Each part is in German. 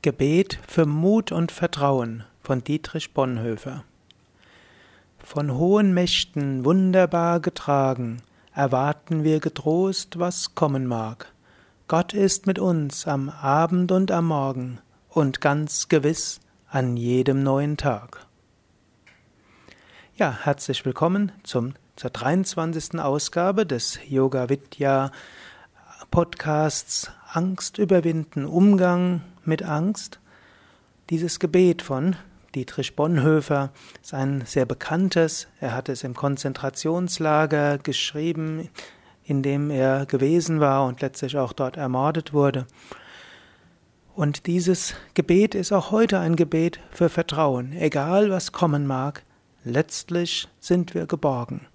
Gebet für Mut und Vertrauen von Dietrich Bonhoeffer Von hohen Mächten wunderbar getragen, erwarten wir getrost, was kommen mag. Gott ist mit uns am Abend und am Morgen und ganz gewiss an jedem neuen Tag. Ja, herzlich willkommen zum, zur 23. Ausgabe des Yoga Vidya Podcasts Angst überwinden, Umgang mit Angst. Dieses Gebet von Dietrich Bonhoeffer ist ein sehr bekanntes. Er hat es im Konzentrationslager geschrieben, in dem er gewesen war und letztlich auch dort ermordet wurde. Und dieses Gebet ist auch heute ein Gebet für Vertrauen, egal was kommen mag. Letztlich sind wir geborgen.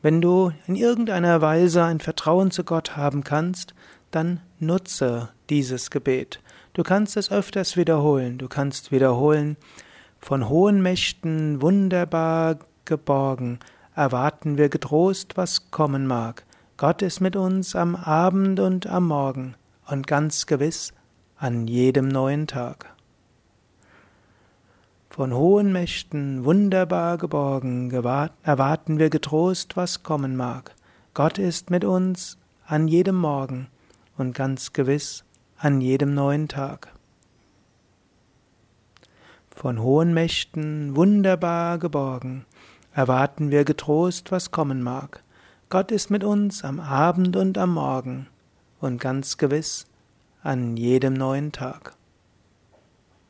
Wenn du in irgendeiner Weise ein Vertrauen zu Gott haben kannst, dann nutze dieses Gebet. Du kannst es öfters wiederholen. Du kannst wiederholen, von hohen Mächten wunderbar geborgen, erwarten wir getrost, was kommen mag. Gott ist mit uns am Abend und am Morgen und ganz gewiss an jedem neuen Tag. Von hohen Mächten wunderbar geborgen, erwarten wir getrost, was kommen mag. Gott ist mit uns an jedem Morgen und ganz gewiss an jedem neuen Tag. Von hohen Mächten wunderbar geborgen, erwarten wir getrost, was kommen mag. Gott ist mit uns am Abend und am Morgen und ganz gewiss an jedem neuen Tag.